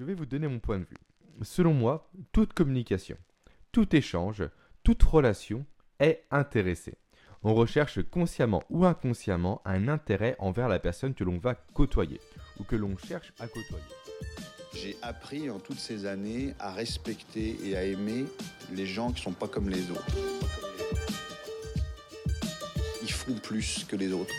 Je vais vous donner mon point de vue. Selon moi, toute communication, tout échange, toute relation est intéressée. On recherche consciemment ou inconsciemment un intérêt envers la personne que l'on va côtoyer ou que l'on cherche à côtoyer. J'ai appris en toutes ces années à respecter et à aimer les gens qui sont pas comme les autres. Ils font plus que les autres.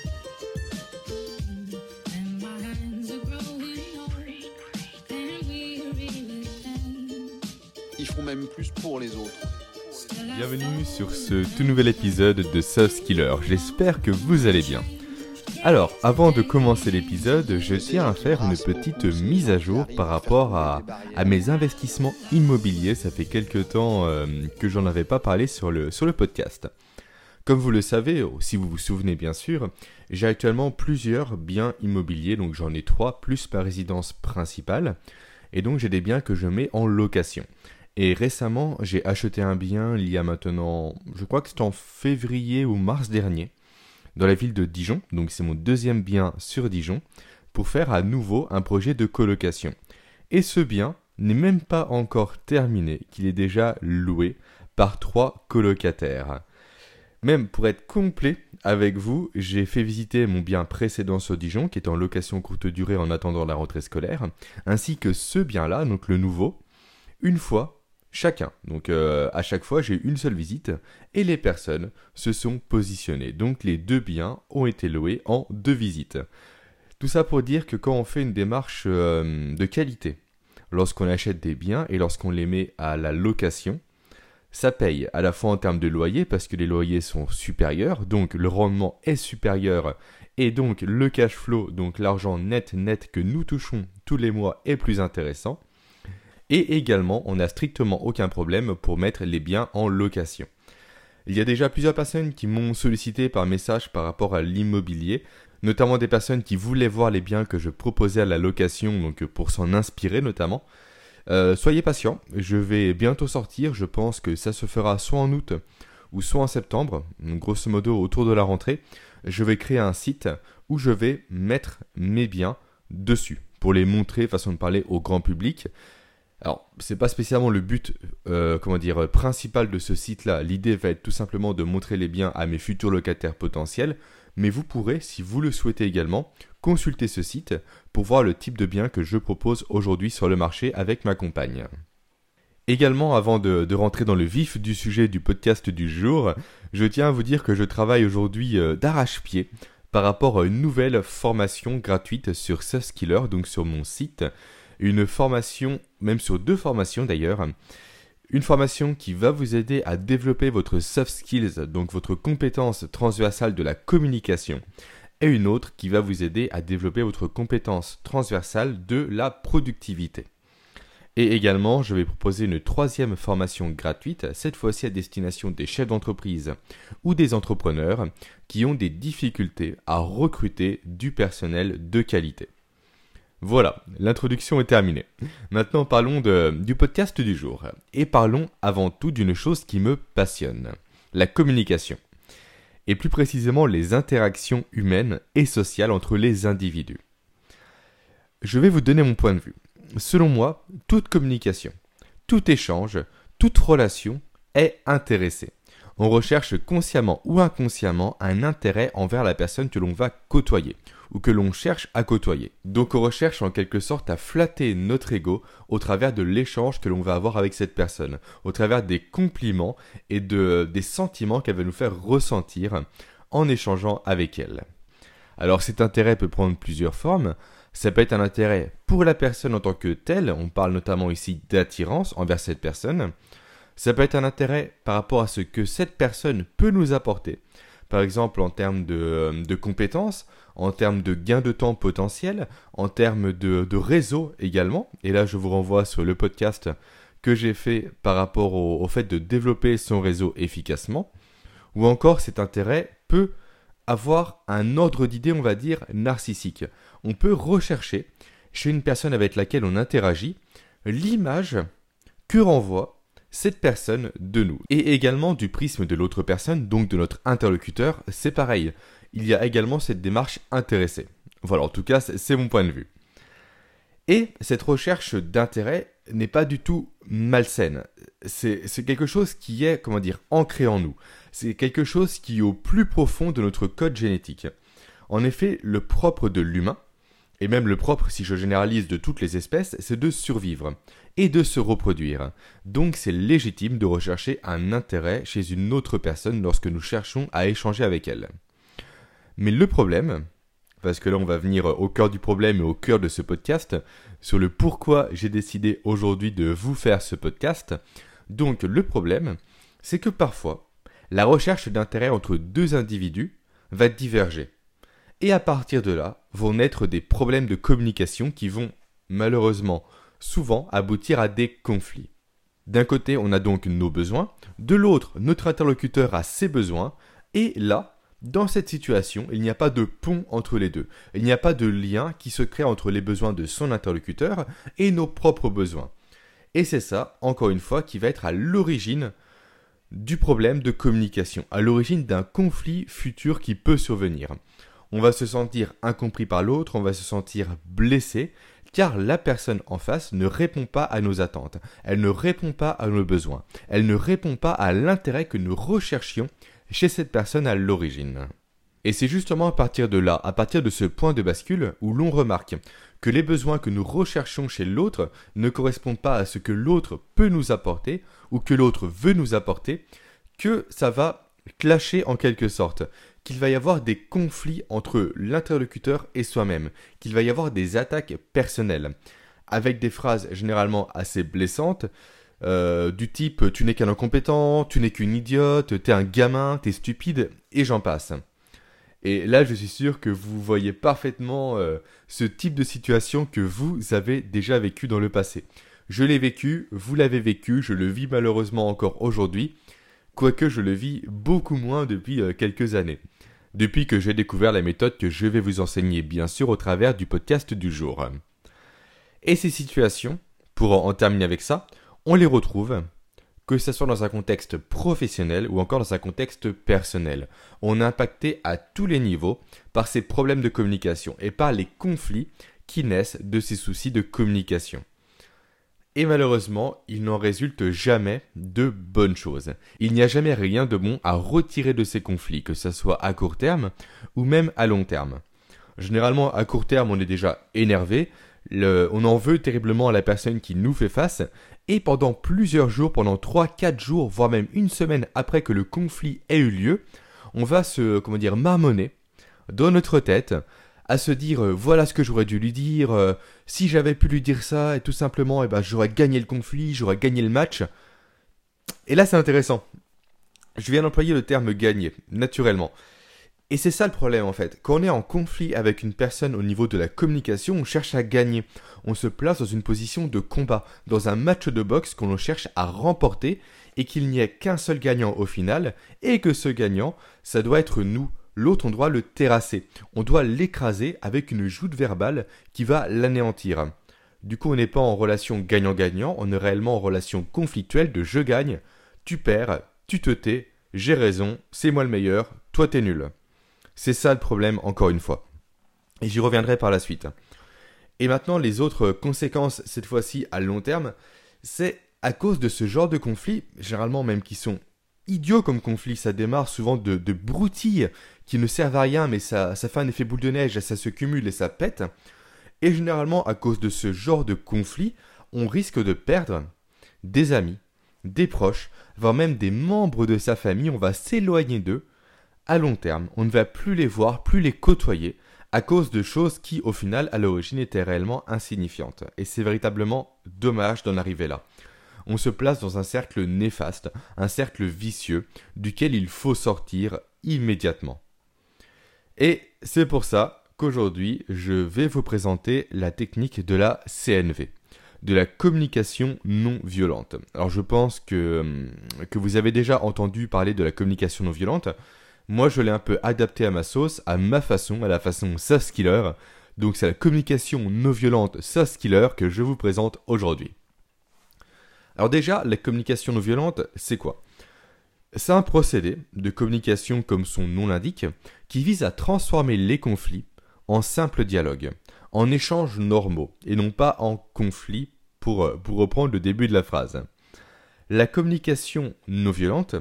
Bienvenue sur ce tout nouvel épisode de Soft Skiller. J'espère que vous allez bien. Alors, avant de commencer l'épisode, je tiens à faire une petite mise à jour par rapport à, à mes investissements immobiliers. Ça fait quelques temps euh, que j'en avais pas parlé sur le, sur le podcast. Comme vous le savez, si vous vous souvenez bien sûr, j'ai actuellement plusieurs biens immobiliers, donc j'en ai trois plus ma résidence principale, et donc j'ai des biens que je mets en location. Et récemment, j'ai acheté un bien il y a maintenant, je crois que c'est en février ou mars dernier, dans la ville de Dijon, donc c'est mon deuxième bien sur Dijon, pour faire à nouveau un projet de colocation. Et ce bien n'est même pas encore terminé, qu'il est déjà loué par trois colocataires. Même pour être complet avec vous, j'ai fait visiter mon bien précédent sur Dijon, qui est en location courte durée en attendant la rentrée scolaire, ainsi que ce bien-là, donc le nouveau, une fois chacun. Donc euh, à chaque fois, j'ai une seule visite et les personnes se sont positionnées. Donc les deux biens ont été loués en deux visites. Tout ça pour dire que quand on fait une démarche euh, de qualité, lorsqu'on achète des biens et lorsqu'on les met à la location, ça paye à la fois en termes de loyer parce que les loyers sont supérieurs, donc le rendement est supérieur et donc le cash flow, donc l'argent net net que nous touchons tous les mois est plus intéressant. Et également, on n'a strictement aucun problème pour mettre les biens en location. Il y a déjà plusieurs personnes qui m'ont sollicité par message par rapport à l'immobilier, notamment des personnes qui voulaient voir les biens que je proposais à la location, donc pour s'en inspirer notamment. Euh, soyez patients, je vais bientôt sortir, je pense que ça se fera soit en août ou soit en septembre, grosso modo autour de la rentrée. Je vais créer un site où je vais mettre mes biens dessus pour les montrer, façon de parler, au grand public. Alors, c'est pas spécialement le but, euh, comment dire, principal de ce site-là. L'idée va être tout simplement de montrer les biens à mes futurs locataires potentiels, mais vous pourrez, si vous le souhaitez également, consulter ce site pour voir le type de biens que je propose aujourd'hui sur le marché avec ma compagne. Également, avant de, de, rentrer dans le vif du sujet du podcast du jour, je tiens à vous dire que je travaille aujourd'hui euh, d'arrache-pied par rapport à une nouvelle formation gratuite sur Skiller, donc sur mon site une formation, même sur deux formations d'ailleurs. Une formation qui va vous aider à développer votre soft skills, donc votre compétence transversale de la communication, et une autre qui va vous aider à développer votre compétence transversale de la productivité. Et également, je vais proposer une troisième formation gratuite, cette fois-ci à destination des chefs d'entreprise ou des entrepreneurs qui ont des difficultés à recruter du personnel de qualité. Voilà, l'introduction est terminée. Maintenant parlons du podcast du jour. Et parlons avant tout d'une chose qui me passionne, la communication. Et plus précisément les interactions humaines et sociales entre les individus. Je vais vous donner mon point de vue. Selon moi, toute communication, tout échange, toute relation est intéressée. On recherche consciemment ou inconsciemment un intérêt envers la personne que l'on va côtoyer ou que l'on cherche à côtoyer. Donc on recherche en quelque sorte à flatter notre ego au travers de l'échange que l'on va avoir avec cette personne, au travers des compliments et de, des sentiments qu'elle va nous faire ressentir en échangeant avec elle. Alors cet intérêt peut prendre plusieurs formes. Ça peut être un intérêt pour la personne en tant que telle, on parle notamment ici d'attirance envers cette personne. Ça peut être un intérêt par rapport à ce que cette personne peut nous apporter. Par exemple en termes de, de compétences, en termes de gain de temps potentiel, en termes de, réseau également. Et là, je vous renvoie sur le podcast que j'ai fait par rapport au, fait de développer son réseau efficacement. Ou encore, cet intérêt peut avoir un ordre d'idée, on va dire, narcissique. On peut rechercher chez une personne avec laquelle on interagit l'image que renvoie cette personne de nous. Et également du prisme de l'autre personne, donc de notre interlocuteur, c'est pareil il y a également cette démarche intéressée. Voilà, en tout cas, c'est mon point de vue. Et cette recherche d'intérêt n'est pas du tout malsaine. C'est quelque chose qui est, comment dire, ancré en nous. C'est quelque chose qui est au plus profond de notre code génétique. En effet, le propre de l'humain, et même le propre si je généralise de toutes les espèces, c'est de survivre et de se reproduire. Donc c'est légitime de rechercher un intérêt chez une autre personne lorsque nous cherchons à échanger avec elle. Mais le problème, parce que là on va venir au cœur du problème et au cœur de ce podcast, sur le pourquoi j'ai décidé aujourd'hui de vous faire ce podcast. Donc le problème, c'est que parfois, la recherche d'intérêt entre deux individus va diverger. Et à partir de là, vont naître des problèmes de communication qui vont, malheureusement, souvent aboutir à des conflits. D'un côté, on a donc nos besoins, de l'autre, notre interlocuteur a ses besoins, et là, dans cette situation, il n'y a pas de pont entre les deux. Il n'y a pas de lien qui se crée entre les besoins de son interlocuteur et nos propres besoins. Et c'est ça, encore une fois, qui va être à l'origine du problème de communication, à l'origine d'un conflit futur qui peut survenir. On va se sentir incompris par l'autre, on va se sentir blessé, car la personne en face ne répond pas à nos attentes, elle ne répond pas à nos besoins, elle ne répond pas à l'intérêt que nous recherchions chez cette personne à l'origine. Et c'est justement à partir de là, à partir de ce point de bascule, où l'on remarque que les besoins que nous recherchons chez l'autre ne correspondent pas à ce que l'autre peut nous apporter ou que l'autre veut nous apporter, que ça va clasher en quelque sorte, qu'il va y avoir des conflits entre l'interlocuteur et soi-même, qu'il va y avoir des attaques personnelles, avec des phrases généralement assez blessantes, euh, du type tu n'es qu'un incompétent, tu n'es qu'une idiote, t'es un gamin, t'es stupide, et j'en passe. Et là, je suis sûr que vous voyez parfaitement euh, ce type de situation que vous avez déjà vécu dans le passé. Je l'ai vécu, vous l'avez vécu, je le vis malheureusement encore aujourd'hui, quoique je le vis beaucoup moins depuis euh, quelques années. Depuis que j'ai découvert la méthode que je vais vous enseigner bien sûr au travers du podcast du jour. Et ces situations, pour en terminer avec ça, on les retrouve, que ce soit dans un contexte professionnel ou encore dans un contexte personnel. On est impacté à tous les niveaux par ces problèmes de communication et par les conflits qui naissent de ces soucis de communication. Et malheureusement, il n'en résulte jamais de bonnes choses. Il n'y a jamais rien de bon à retirer de ces conflits, que ce soit à court terme ou même à long terme. Généralement, à court terme, on est déjà énervé, on en veut terriblement à la personne qui nous fait face, et pendant plusieurs jours, pendant 3-4 jours, voire même une semaine après que le conflit ait eu lieu, on va se, comment dire, marmonner dans notre tête, à se dire euh, voilà ce que j'aurais dû lui dire, euh, si j'avais pu lui dire ça, et tout simplement, eh ben, j'aurais gagné le conflit, j'aurais gagné le match. Et là, c'est intéressant. Je viens d'employer le terme gagner, naturellement. Et c'est ça le problème en fait. Quand on est en conflit avec une personne au niveau de la communication, on cherche à gagner. On se place dans une position de combat, dans un match de boxe qu'on cherche à remporter et qu'il n'y ait qu'un seul gagnant au final et que ce gagnant, ça doit être nous. L'autre, on doit le terrasser. On doit l'écraser avec une joute verbale qui va l'anéantir. Du coup, on n'est pas en relation gagnant-gagnant, on est réellement en relation conflictuelle de je gagne, tu perds, tu te tais, j'ai raison, c'est moi le meilleur, toi t'es nul. C'est ça le problème, encore une fois. Et j'y reviendrai par la suite. Et maintenant, les autres conséquences, cette fois-ci à long terme, c'est à cause de ce genre de conflits, généralement même qui sont idiots comme conflits, ça démarre souvent de, broutilles qui ne servent à rien, mais ça fait un effet boule de neige, ça se cumule et ça pète. Et généralement, à cause de ce genre de conflit, on risque de perdre des amis, des proches, voire même des membres de sa famille, on va s'éloigner d'eux, à long terme, on ne va plus les voir, plus les côtoyer, à cause de choses qui, au final, à l'origine, étaient réellement insignifiantes. Et c'est véritablement dommage d'en arriver là. On se place dans un cercle néfaste, un cercle vicieux, duquel il faut sortir immédiatement. Et c'est pour ça qu'aujourd'hui, je vais vous présenter la technique de la CNV, de la communication non violente. Alors je pense que, que vous avez déjà entendu parler de la communication non violente, moi, je l'ai un peu adapté à ma sauce, à ma façon, à la façon soft Killer. Donc, c'est la communication non violente soft Killer que je vous présente aujourd'hui. Alors déjà, la communication non violente, c'est quoi? C'est un procédé de communication comme son nom l'indique, qui vise à transformer les conflits en simple dialogue, en échanges normaux et non pas en conflit pour, euh, pour reprendre le début de la phrase. La communication non violente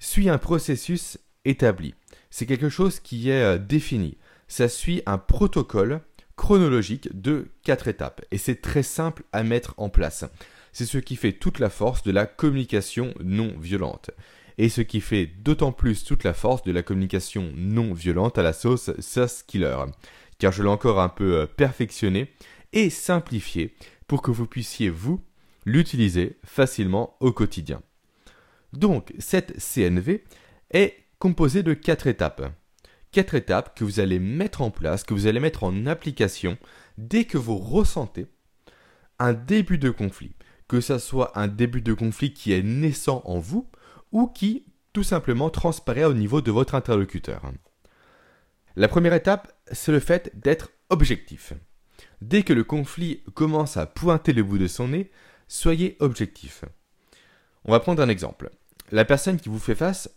suit un processus établi. C'est quelque chose qui est euh, défini. Ça suit un protocole chronologique de quatre étapes et c'est très simple à mettre en place. C'est ce qui fait toute la force de la communication non violente et ce qui fait d'autant plus toute la force de la communication non violente à la sauce sauce killer, car je l'ai encore un peu euh, perfectionné et simplifié pour que vous puissiez vous l'utiliser facilement au quotidien. Donc cette CNV est composée de quatre étapes. Quatre étapes que vous allez mettre en place, que vous allez mettre en application dès que vous ressentez un début de conflit, que ce soit un début de conflit qui est naissant en vous ou qui tout simplement transparaît au niveau de votre interlocuteur. La première étape, c'est le fait d'être objectif. Dès que le conflit commence à pointer le bout de son nez, soyez objectif. On va prendre un exemple. La personne qui vous fait face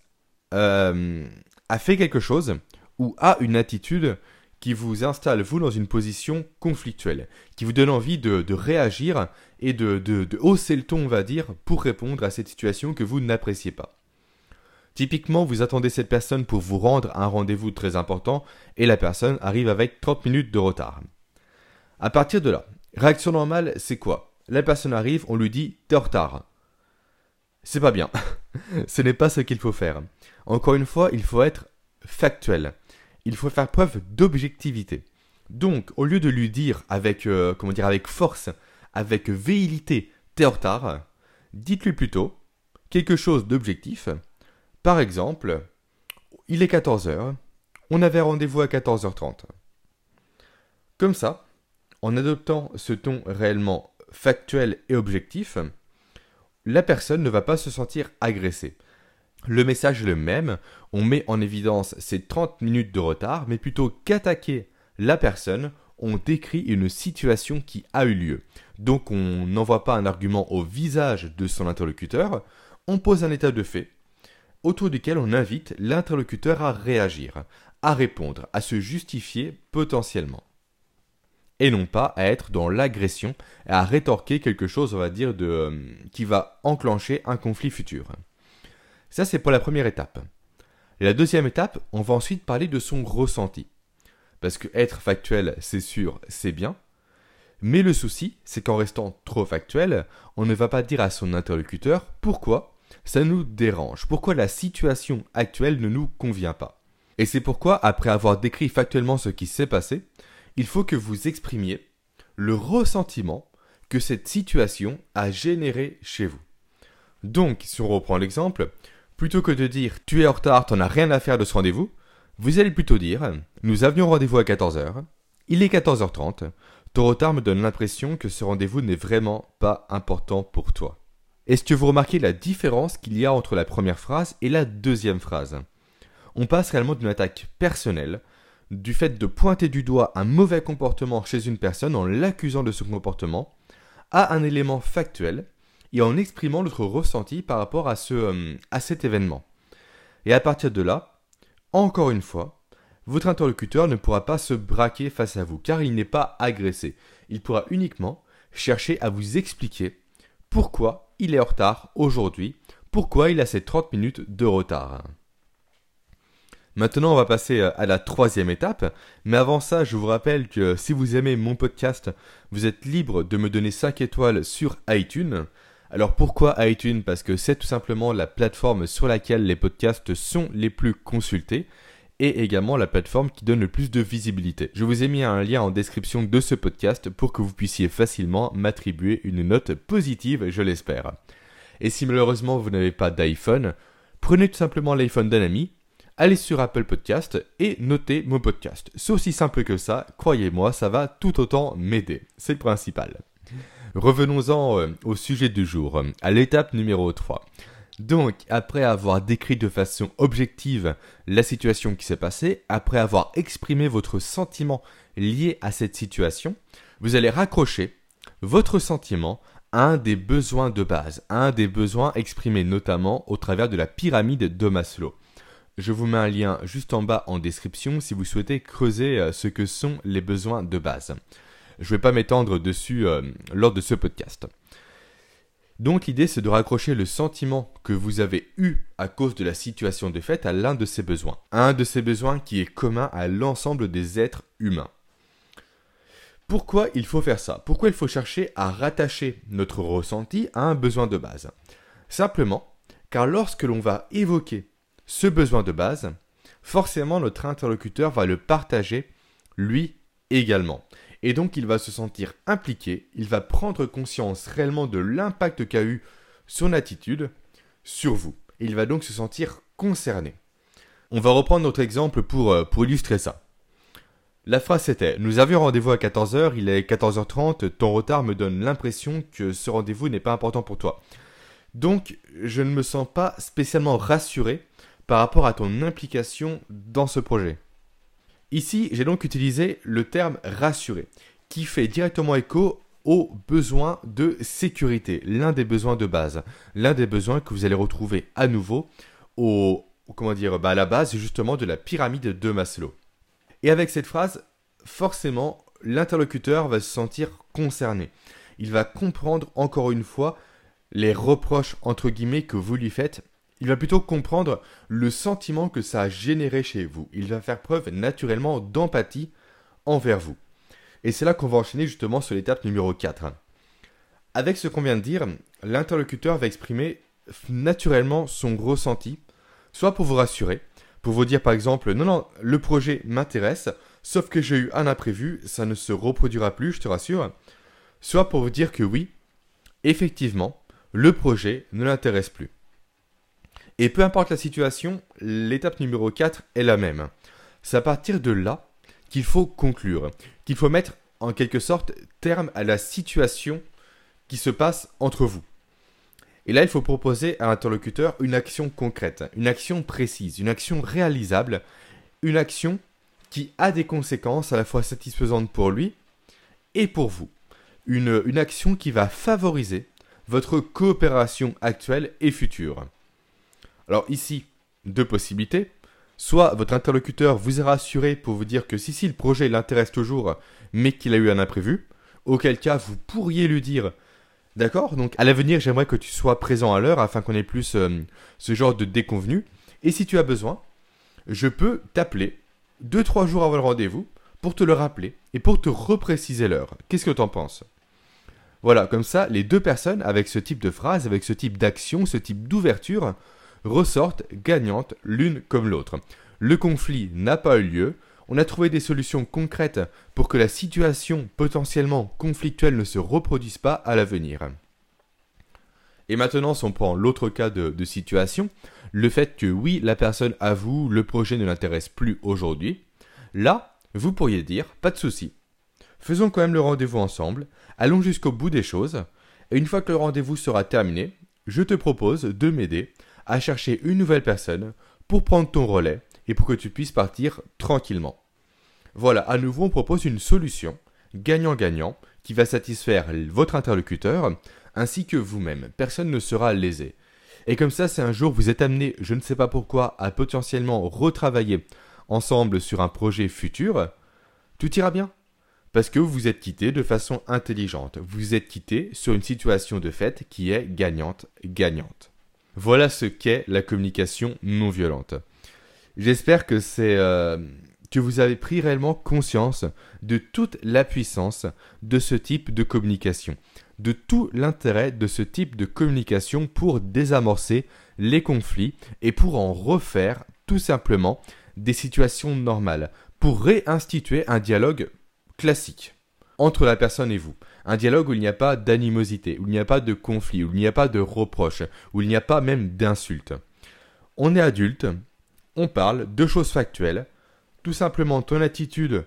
euh, a fait quelque chose ou a une attitude qui vous installe, vous, dans une position conflictuelle, qui vous donne envie de, réagir et de, hausser le ton, on va dire, pour répondre à cette situation que vous n'appréciez pas. Typiquement, vous attendez cette personne pour vous rendre à un rendez-vous très important et la personne arrive avec 30 minutes de retard. À partir de là, réaction normale, c'est quoi? La personne arrive, on lui dit T'es en retard. C'est pas bien. Ce n'est pas ce qu'il faut faire. Encore une fois, il faut être factuel il faut faire preuve d'objectivité. Donc, au lieu de lui dire avec, euh, comment dire, avec force, avec véhilité, t'es en retard, dites-lui plutôt quelque chose d'objectif. Par exemple, il est 14h, on avait rendez-vous à 14h30. Comme ça, en adoptant ce ton réellement factuel et objectif, la personne ne va pas se sentir agressée. Le message est le même, on met en évidence ces 30 minutes de retard, mais plutôt qu'attaquer la personne, on décrit une situation qui a eu lieu. Donc on n'envoie pas un argument au visage de son interlocuteur, on pose un état de fait, autour duquel on invite l'interlocuteur à réagir, à répondre, à se justifier potentiellement. Et non pas à être dans l'agression à rétorquer quelque chose, on va dire, euh, qui va enclencher un conflit futur. Ça, c'est pour la première étape. La deuxième étape, on va ensuite parler de son ressenti. Parce que être factuel, c'est sûr, c'est bien. Mais le souci, c'est qu'en restant trop factuel, on ne va pas dire à son interlocuteur pourquoi ça nous dérange, pourquoi la situation actuelle ne nous convient pas. Et c'est pourquoi, après avoir décrit factuellement ce qui s'est passé, il faut que vous exprimiez le ressentiment que cette situation a généré chez vous. Donc, si on reprend l'exemple, Plutôt que de dire tu es en retard, t'en as rien à faire de ce rendez-vous, vous allez plutôt dire nous avions rendez-vous à 14h, il est 14h30, ton retard me donne l'impression que ce rendez-vous n'est vraiment pas important pour toi. Est-ce que vous remarquez la différence qu'il y a entre la première phrase et la deuxième phrase? On passe réellement d'une attaque personnelle, du fait de pointer du doigt un mauvais comportement chez une personne en l'accusant de ce comportement, à un élément factuel et en exprimant notre ressenti par rapport à, ce, euh, à cet événement. Et à partir de là, encore une fois, votre interlocuteur ne pourra pas se braquer face à vous, car il n'est pas agressé. Il pourra uniquement chercher à vous expliquer pourquoi il est en retard aujourd'hui, pourquoi il a ces 30 minutes de retard. Maintenant, on va passer euh, à la troisième étape. Mais avant ça, je vous rappelle que si vous aimez mon podcast, vous êtes libre de me donner 5 étoiles sur iTunes. Alors pourquoi iTunes? Parce que c'est tout simplement la plateforme sur laquelle les podcasts sont les plus consultés et également la plateforme qui donne le plus de visibilité. Je vous ai mis un lien en description de ce podcast pour que vous puissiez facilement m'attribuer une note positive, je l'espère. Et si malheureusement vous n'avez pas d'iPhone, prenez tout simplement l'iPhone d'un ami, allez sur Apple Podcast et notez mon podcast. C'est aussi simple que ça, croyez-moi, ça va tout autant m'aider. C'est le principal. Revenons-en euh, au sujet du jour, à l'étape numéro 3. Donc, après avoir décrit de façon objective la situation qui s'est passée, après avoir exprimé votre sentiment lié à cette situation, vous allez raccrocher votre sentiment à un des besoins de base, un des besoins exprimés notamment au travers de la pyramide de Maslow. Je vous mets un lien juste en bas en description si vous souhaitez creuser euh, ce que sont les besoins de base. Je ne vais pas m'étendre dessus euh, lors de ce podcast. Donc l'idée c'est de raccrocher le sentiment que vous avez eu à cause de la situation de fait à l'un de ces besoins. Un de ces besoins qui est commun à l'ensemble des êtres humains. Pourquoi il faut faire ça? Pourquoi il faut chercher à rattacher notre ressenti à un besoin de base? Simplement car lorsque l'on va évoquer ce besoin de base, forcément notre interlocuteur va le partager lui également. Et donc il va se sentir impliqué, il va prendre conscience réellement de l'impact qu'a eu son attitude sur vous. Il va donc se sentir concerné. On va reprendre notre exemple pour, euh, pour illustrer ça. La phrase c'était Nous avions rendez-vous à 14h, il est 14h30, ton retard me donne l'impression que ce rendez-vous n'est pas important pour toi. Donc je ne me sens pas spécialement rassuré par rapport à ton implication dans ce projet. Ici, j'ai donc utilisé le terme rassurer, qui fait directement écho aux besoins de sécurité, l'un des besoins de base, l'un des besoins que vous allez retrouver à nouveau au, comment dire, bah, à la base justement de la pyramide de Maslow. Et avec cette phrase, forcément, l'interlocuteur va se sentir concerné. Il va comprendre encore une fois les reproches entre guillemets que vous lui faites il va plutôt comprendre le sentiment que ça a généré chez vous. Il va faire preuve naturellement d'empathie envers vous. Et c'est là qu'on va enchaîner justement sur l'étape numéro 4. Avec ce qu'on vient de dire, l'interlocuteur va exprimer naturellement son ressenti, soit pour vous rassurer, pour vous dire par exemple non non, le projet m'intéresse, sauf que j'ai eu un imprévu, ça ne se reproduira plus, je te rassure, soit pour vous dire que oui, effectivement, le projet ne l'intéresse plus. Et peu importe la situation, l'étape numéro 4 est la même. C'est à partir de là qu'il faut conclure, qu'il faut mettre en quelque sorte terme à la situation qui se passe entre vous. Et là, il faut proposer à l'interlocuteur une action concrète, une action précise, une action réalisable, une action qui a des conséquences à la fois satisfaisantes pour lui et pour vous. Une, une action qui va favoriser votre coopération actuelle et future. Alors ici, deux possibilités. Soit votre interlocuteur vous a rassuré pour vous dire que si, si, le projet l'intéresse toujours, mais qu'il a eu un imprévu, auquel cas vous pourriez lui dire D'accord, donc à l'avenir, j'aimerais que tu sois présent à l'heure afin qu'on ait plus euh, ce genre de déconvenu. Et si tu as besoin, je peux t'appeler 2-3 jours avant le rendez-vous pour te le rappeler et pour te repréciser l'heure. Qu'est-ce que tu en penses? Voilà, comme ça, les deux personnes, avec ce type de phrase, avec ce type d'action, ce type d'ouverture, ressortent gagnantes l'une comme l'autre. Le conflit n'a pas eu lieu, on a trouvé des solutions concrètes pour que la situation potentiellement conflictuelle ne se reproduise pas à l'avenir. Et maintenant, si on prend l'autre cas de, de, situation, le fait que oui, la personne avoue, le projet ne l'intéresse plus aujourd'hui, là, vous pourriez dire, pas de souci. Faisons quand même le rendez-vous ensemble, allons jusqu'au bout des choses, et une fois que le rendez-vous sera terminé, je te propose de m'aider à chercher une nouvelle personne pour prendre ton relais et pour que tu puisses partir tranquillement. Voilà, à nouveau, on propose une solution gagnant-gagnant qui va satisfaire votre interlocuteur ainsi que vous-même. Personne ne sera lésé. Et comme ça, si un jour vous êtes amené, je ne sais pas pourquoi, à potentiellement retravailler ensemble sur un projet futur, tout ira bien. Parce que vous êtes quitté de façon intelligente. Vous êtes quitté sur une situation de fait qui est gagnante-gagnante. Voilà ce qu'est la communication non violente. J'espère que c'est euh, que vous avez pris réellement conscience de toute la puissance de ce type de communication, de tout l'intérêt de ce type de communication pour désamorcer les conflits et pour en refaire tout simplement des situations normales, pour réinstituer un dialogue classique entre la personne et vous. Un dialogue où il n'y a pas d'animosité, où il n'y a pas de conflit, où il n'y a pas de reproche, où il n'y a pas même d'insulte. On est adulte, on parle de choses factuelles, tout simplement ton attitude,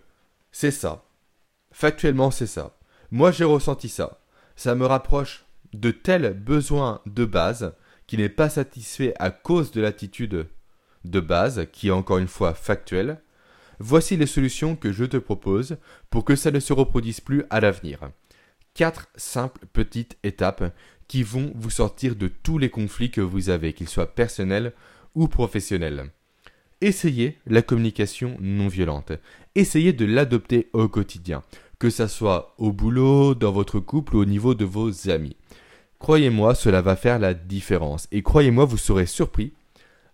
c'est ça. Factuellement, c'est ça. Moi, j'ai ressenti ça. Ça me rapproche de tel besoin de base qui n'est pas satisfait à cause de l'attitude de base, qui est encore une fois factuelle. Voici les solutions que je te propose pour que ça ne se reproduise plus à l'avenir. Quatre simples petites étapes qui vont vous sortir de tous les conflits que vous avez, qu'ils soient personnels ou professionnels. essayez la communication non violente. Essayez de l'adopter au quotidien, que ça soit au boulot, dans votre couple ou au niveau de vos amis. Croyez-moi, cela va faire la différence. Et croyez-moi, vous serez surpris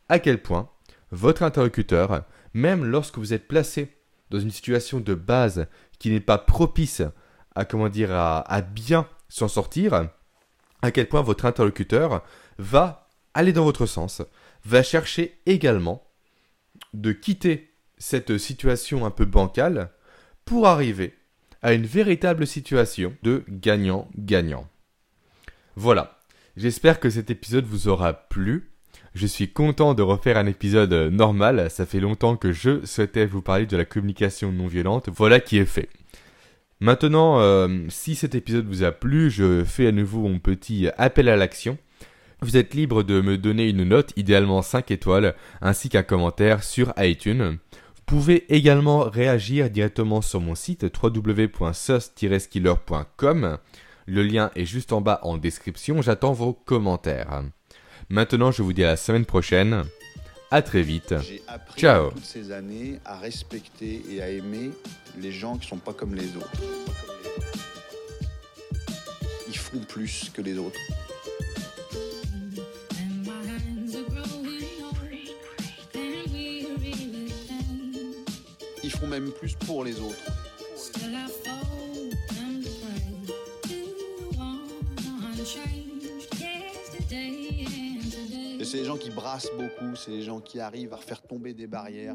à quel point votre interlocuteur, même lorsque vous êtes placé dans une situation de base qui n'est pas propice à comment dire à, bien s'en sortir, à quel point votre interlocuteur va aller dans votre sens, va chercher également de quitter cette situation un peu bancale pour arriver à une véritable situation de gagnant-gagnant. Voilà, j'espère que cet épisode vous aura plu. Je suis content de refaire un épisode normal, ça fait longtemps que je souhaitais vous parler de la communication non violente, voilà qui est fait. Maintenant, euh, si cet épisode vous a plu, je fais à nouveau mon petit appel à l'action. Vous êtes libre de me donner une note, idéalement 5 étoiles, ainsi qu'un commentaire sur iTunes. Vous pouvez également réagir directement sur mon site www.sus-skiller.com. Le lien est juste en bas en description, j'attends vos commentaires. Maintenant, je vous dis à la semaine prochaine. À très vite. J'ai appris Ciao. toutes ces années à respecter et à aimer les gens qui sont pas comme les autres. Ils font plus que les autres. Ils font même plus pour les autres. C'est les gens qui brassent beaucoup, c'est les gens qui arrivent à faire tomber des barrières.